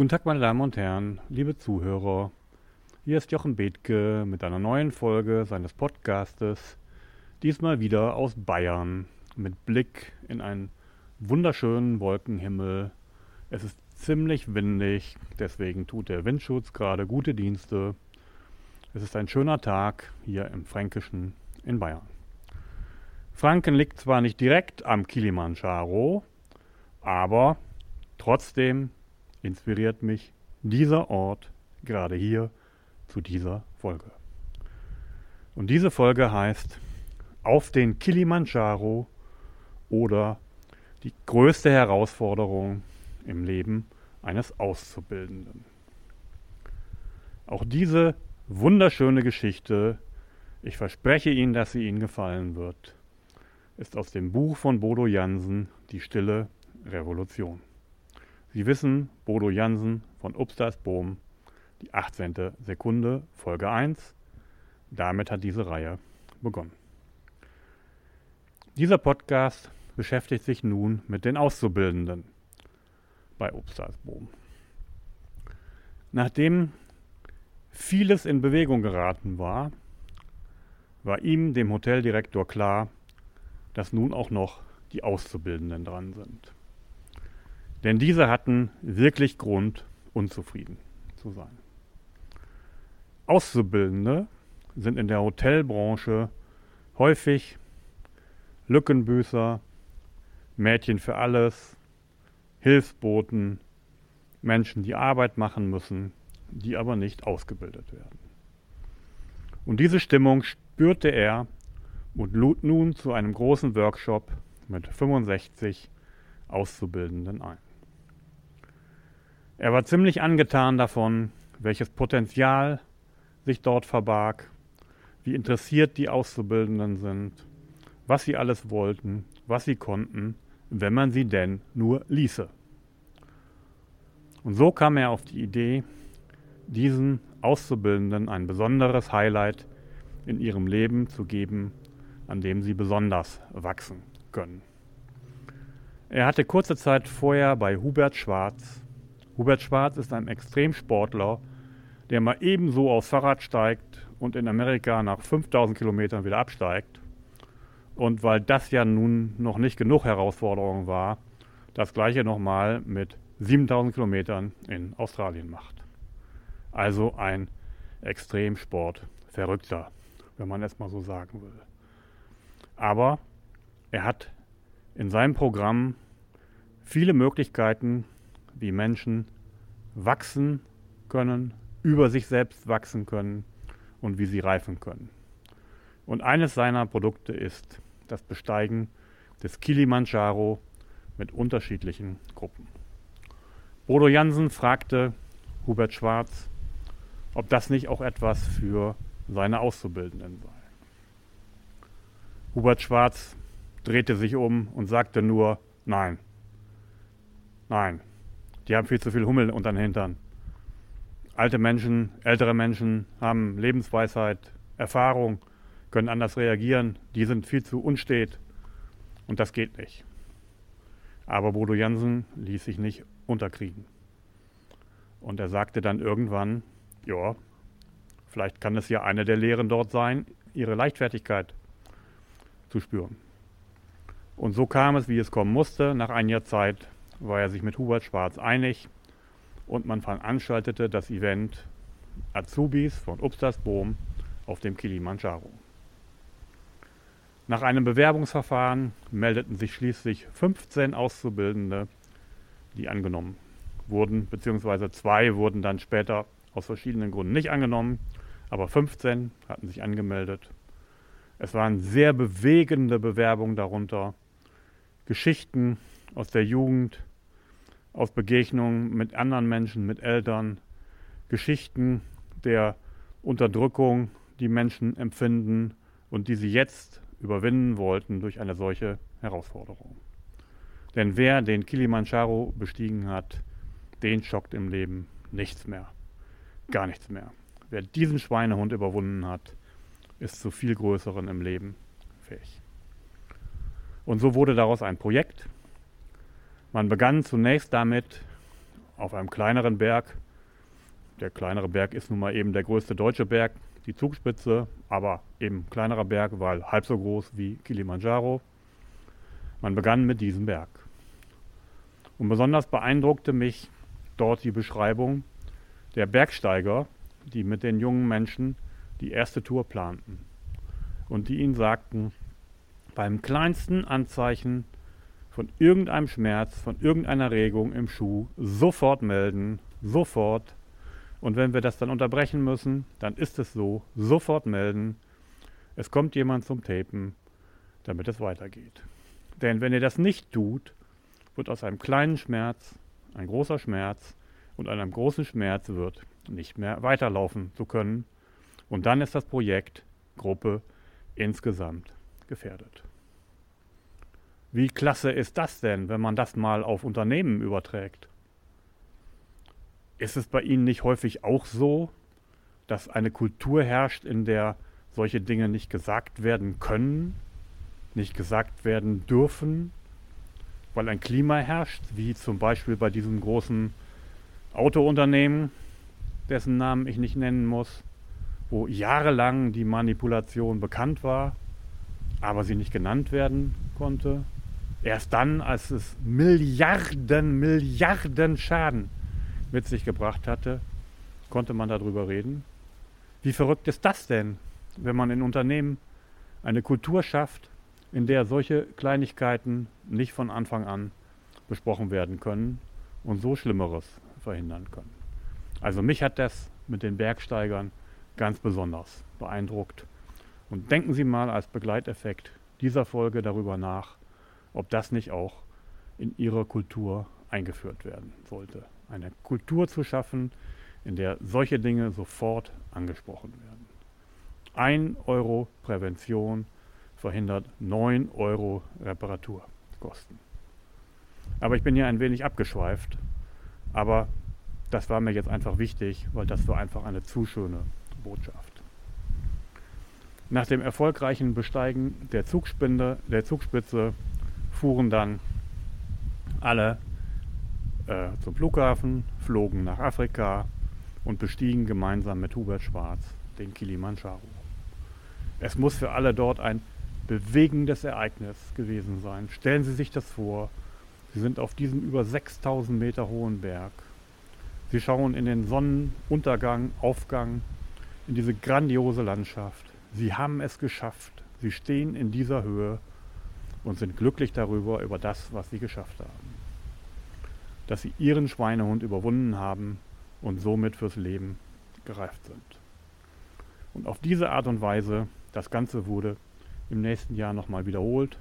Guten Tag, meine Damen und Herren, liebe Zuhörer. Hier ist Jochen Bethke mit einer neuen Folge seines Podcastes. Diesmal wieder aus Bayern mit Blick in einen wunderschönen Wolkenhimmel. Es ist ziemlich windig, deswegen tut der Windschutz gerade gute Dienste. Es ist ein schöner Tag hier im Fränkischen in Bayern. Franken liegt zwar nicht direkt am Kilimanjaro, aber trotzdem inspiriert mich dieser Ort gerade hier zu dieser Folge. Und diese Folge heißt Auf den Kilimanjaro oder die größte Herausforderung im Leben eines Auszubildenden. Auch diese wunderschöne Geschichte, ich verspreche Ihnen, dass sie Ihnen gefallen wird, ist aus dem Buch von Bodo Jansen, Die stille Revolution. Sie wissen, Bodo Jansen von Upstars Bohm, die 18. Sekunde, Folge 1. Damit hat diese Reihe begonnen. Dieser Podcast beschäftigt sich nun mit den Auszubildenden bei Upstars Bohm. Nachdem vieles in Bewegung geraten war, war ihm, dem Hoteldirektor, klar, dass nun auch noch die Auszubildenden dran sind. Denn diese hatten wirklich Grund, unzufrieden zu sein. Auszubildende sind in der Hotelbranche häufig Lückenbüßer, Mädchen für alles, Hilfsboten, Menschen, die Arbeit machen müssen, die aber nicht ausgebildet werden. Und diese Stimmung spürte er und lud nun zu einem großen Workshop mit 65 Auszubildenden ein. Er war ziemlich angetan davon, welches Potenzial sich dort verbarg, wie interessiert die Auszubildenden sind, was sie alles wollten, was sie konnten, wenn man sie denn nur ließe. Und so kam er auf die Idee, diesen Auszubildenden ein besonderes Highlight in ihrem Leben zu geben, an dem sie besonders wachsen können. Er hatte kurze Zeit vorher bei Hubert Schwarz Hubert Schwarz ist ein Extremsportler, der mal ebenso aufs Fahrrad steigt und in Amerika nach 5000 Kilometern wieder absteigt. Und weil das ja nun noch nicht genug Herausforderung war, das gleiche nochmal mit 7000 Kilometern in Australien macht. Also ein Extremsport-Verrückter, wenn man es mal so sagen will. Aber er hat in seinem Programm viele Möglichkeiten, wie Menschen wachsen können, über sich selbst wachsen können und wie sie reifen können. Und eines seiner Produkte ist das Besteigen des Kilimanjaro mit unterschiedlichen Gruppen. Bodo Jansen fragte Hubert Schwarz, ob das nicht auch etwas für seine Auszubildenden sei. Hubert Schwarz drehte sich um und sagte nur Nein, nein, die haben viel zu viel Hummel unter den Hintern. Alte Menschen, ältere Menschen haben Lebensweisheit, Erfahrung, können anders reagieren. Die sind viel zu unstet. Und das geht nicht. Aber Bodo Jansen ließ sich nicht unterkriegen. Und er sagte dann irgendwann, ja, vielleicht kann es ja eine der Lehren dort sein, ihre Leichtfertigkeit zu spüren. Und so kam es, wie es kommen musste. Nach einiger Zeit war er sich mit Hubert Schwarz einig und man veranstaltete das Event Azubis von Obstersboom auf dem Kilimanjaro. Nach einem Bewerbungsverfahren meldeten sich schließlich 15 Auszubildende, die angenommen wurden, beziehungsweise zwei wurden dann später aus verschiedenen Gründen nicht angenommen, aber 15 hatten sich angemeldet. Es waren sehr bewegende Bewerbungen darunter, Geschichten aus der Jugend, aus Begegnungen mit anderen Menschen, mit Eltern, Geschichten der Unterdrückung, die Menschen empfinden und die sie jetzt überwinden wollten durch eine solche Herausforderung. Denn wer den Kilimanjaro bestiegen hat, den schockt im Leben nichts mehr. Gar nichts mehr. Wer diesen Schweinehund überwunden hat, ist zu viel Größeren im Leben fähig. Und so wurde daraus ein Projekt, man begann zunächst damit, auf einem kleineren Berg. Der kleinere Berg ist nun mal eben der größte deutsche Berg, die Zugspitze, aber eben kleinerer Berg, weil halb so groß wie Kilimanjaro. Man begann mit diesem Berg. Und besonders beeindruckte mich dort die Beschreibung der Bergsteiger, die mit den jungen Menschen die erste Tour planten und die ihnen sagten, beim kleinsten Anzeichen von irgendeinem Schmerz, von irgendeiner Regung im Schuh sofort melden, sofort. Und wenn wir das dann unterbrechen müssen, dann ist es so, sofort melden. Es kommt jemand zum Tapen, damit es weitergeht. Denn wenn ihr das nicht tut, wird aus einem kleinen Schmerz ein großer Schmerz und an einem großen Schmerz wird nicht mehr weiterlaufen zu können. Und dann ist das Projekt, Gruppe insgesamt gefährdet. Wie klasse ist das denn, wenn man das mal auf Unternehmen überträgt? Ist es bei Ihnen nicht häufig auch so, dass eine Kultur herrscht, in der solche Dinge nicht gesagt werden können, nicht gesagt werden dürfen, weil ein Klima herrscht, wie zum Beispiel bei diesem großen Autounternehmen, dessen Namen ich nicht nennen muss, wo jahrelang die Manipulation bekannt war, aber sie nicht genannt werden konnte. Erst dann, als es Milliarden, Milliarden Schaden mit sich gebracht hatte, konnte man darüber reden. Wie verrückt ist das denn, wenn man in Unternehmen eine Kultur schafft, in der solche Kleinigkeiten nicht von Anfang an besprochen werden können und so Schlimmeres verhindern können. Also mich hat das mit den Bergsteigern ganz besonders beeindruckt. Und denken Sie mal als Begleiteffekt dieser Folge darüber nach, ob das nicht auch in ihrer Kultur eingeführt werden sollte. Eine Kultur zu schaffen, in der solche Dinge sofort angesprochen werden. Ein Euro Prävention verhindert 9 Euro Reparaturkosten. Aber ich bin hier ein wenig abgeschweift. Aber das war mir jetzt einfach wichtig, weil das war einfach eine zu schöne Botschaft. Nach dem erfolgreichen Besteigen der, Zugspinde, der Zugspitze fuhren dann alle äh, zum Flughafen, flogen nach Afrika und bestiegen gemeinsam mit Hubert Schwarz den Kilimanjaro. Es muss für alle dort ein bewegendes Ereignis gewesen sein. Stellen Sie sich das vor. Sie sind auf diesem über 6000 Meter hohen Berg. Sie schauen in den Sonnenuntergang, Aufgang, in diese grandiose Landschaft. Sie haben es geschafft. Sie stehen in dieser Höhe und sind glücklich darüber, über das, was sie geschafft haben. Dass sie ihren Schweinehund überwunden haben und somit fürs Leben gereift sind. Und auf diese Art und Weise, das Ganze wurde im nächsten Jahr nochmal wiederholt,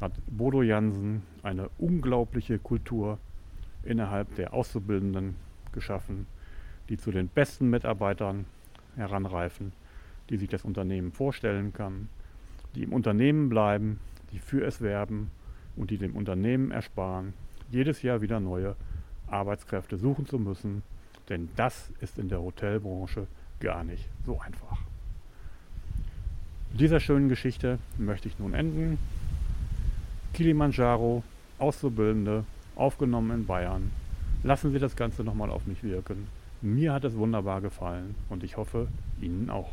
hat Bodo Jansen eine unglaubliche Kultur innerhalb der Auszubildenden geschaffen, die zu den besten Mitarbeitern heranreifen, die sich das Unternehmen vorstellen kann, die im Unternehmen bleiben, die für es werben und die dem Unternehmen ersparen, jedes Jahr wieder neue Arbeitskräfte suchen zu müssen, denn das ist in der Hotelbranche gar nicht so einfach. Mit dieser schönen Geschichte möchte ich nun enden. Kilimanjaro, Auszubildende, aufgenommen in Bayern. Lassen Sie das Ganze nochmal auf mich wirken. Mir hat es wunderbar gefallen und ich hoffe, Ihnen auch.